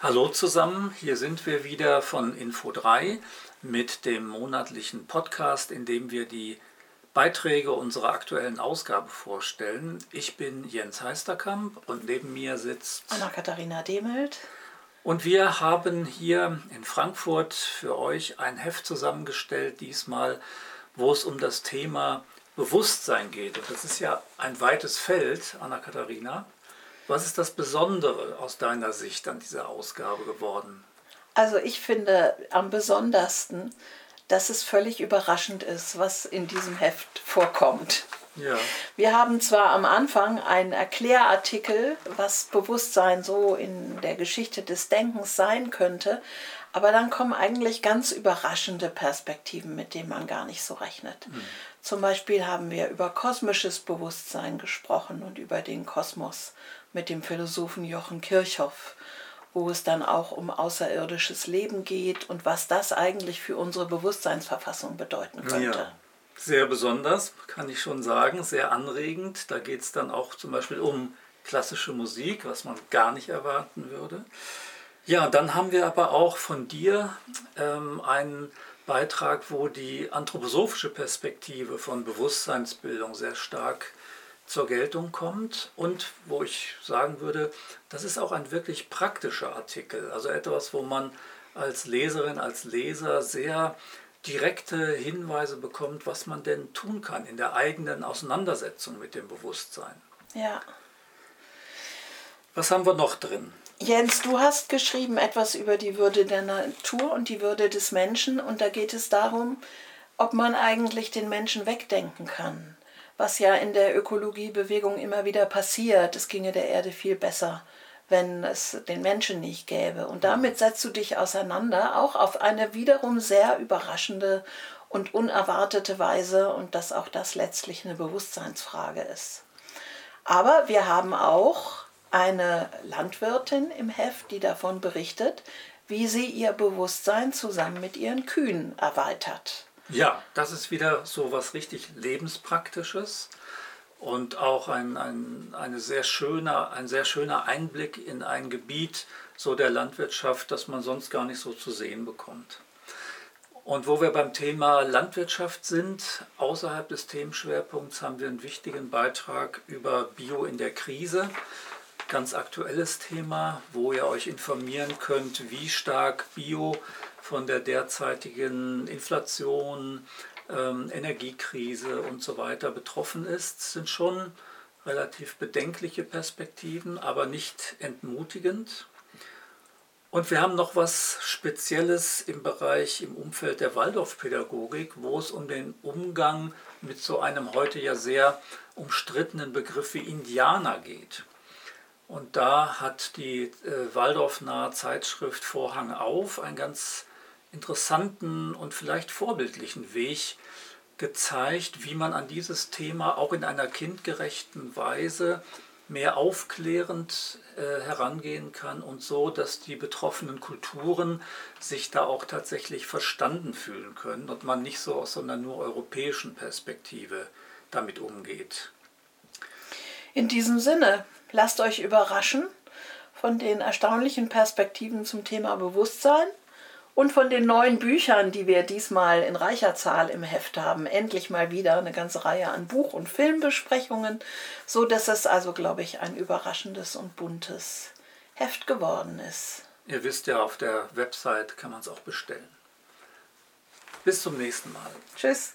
Hallo zusammen, hier sind wir wieder von Info 3 mit dem monatlichen Podcast, in dem wir die Beiträge unserer aktuellen Ausgabe vorstellen. Ich bin Jens Heisterkamp und neben mir sitzt Anna-Katharina Demelt. Und wir haben hier in Frankfurt für euch ein Heft zusammengestellt, diesmal, wo es um das Thema Bewusstsein geht. Und das ist ja ein weites Feld, Anna-Katharina. Was ist das Besondere aus deiner Sicht an dieser Ausgabe geworden? Also ich finde am besondersten, dass es völlig überraschend ist, was in diesem Heft vorkommt. Ja. Wir haben zwar am Anfang einen Erklärartikel, was Bewusstsein so in der Geschichte des Denkens sein könnte, aber dann kommen eigentlich ganz überraschende Perspektiven, mit denen man gar nicht so rechnet. Mhm. Zum Beispiel haben wir über kosmisches Bewusstsein gesprochen und über den Kosmos mit dem Philosophen Jochen Kirchhoff, wo es dann auch um außerirdisches Leben geht und was das eigentlich für unsere Bewusstseinsverfassung bedeuten könnte. Ja, sehr besonders, kann ich schon sagen, sehr anregend. Da geht es dann auch zum Beispiel um klassische Musik, was man gar nicht erwarten würde. Ja, dann haben wir aber auch von dir ähm, einen Beitrag, wo die anthroposophische Perspektive von Bewusstseinsbildung sehr stark zur Geltung kommt und wo ich sagen würde, das ist auch ein wirklich praktischer Artikel, also etwas, wo man als Leserin, als Leser sehr direkte Hinweise bekommt, was man denn tun kann in der eigenen Auseinandersetzung mit dem Bewusstsein. Ja. Was haben wir noch drin? Jens, du hast geschrieben etwas über die Würde der Natur und die Würde des Menschen und da geht es darum, ob man eigentlich den Menschen wegdenken kann was ja in der Ökologiebewegung immer wieder passiert. Es ginge der Erde viel besser, wenn es den Menschen nicht gäbe. Und damit setzt du dich auseinander, auch auf eine wiederum sehr überraschende und unerwartete Weise und dass auch das letztlich eine Bewusstseinsfrage ist. Aber wir haben auch eine Landwirtin im Heft, die davon berichtet, wie sie ihr Bewusstsein zusammen mit ihren Kühen erweitert. Ja, das ist wieder so was richtig Lebenspraktisches und auch ein, ein, eine sehr schöner, ein sehr schöner Einblick in ein Gebiet so der Landwirtschaft, das man sonst gar nicht so zu sehen bekommt. Und wo wir beim Thema Landwirtschaft sind, außerhalb des Themenschwerpunkts haben wir einen wichtigen Beitrag über Bio in der Krise. Ganz aktuelles Thema, wo ihr euch informieren könnt, wie stark Bio von der derzeitigen Inflation, ähm, Energiekrise und so weiter betroffen ist, sind schon relativ bedenkliche Perspektiven, aber nicht entmutigend. Und wir haben noch was Spezielles im Bereich, im Umfeld der Waldorfpädagogik, wo es um den Umgang mit so einem heute ja sehr umstrittenen Begriff wie Indianer geht. Und da hat die äh, Waldorfnahe Zeitschrift Vorhang auf ein ganz interessanten und vielleicht vorbildlichen Weg gezeigt, wie man an dieses Thema auch in einer kindgerechten Weise mehr aufklärend äh, herangehen kann und so, dass die betroffenen Kulturen sich da auch tatsächlich verstanden fühlen können und man nicht so aus einer nur europäischen Perspektive damit umgeht. In diesem Sinne, lasst euch überraschen von den erstaunlichen Perspektiven zum Thema Bewusstsein und von den neuen Büchern, die wir diesmal in reicher Zahl im Heft haben, endlich mal wieder eine ganze Reihe an Buch- und Filmbesprechungen, so dass es also, glaube ich, ein überraschendes und buntes Heft geworden ist. Ihr wisst ja, auf der Website kann man es auch bestellen. Bis zum nächsten Mal. Tschüss.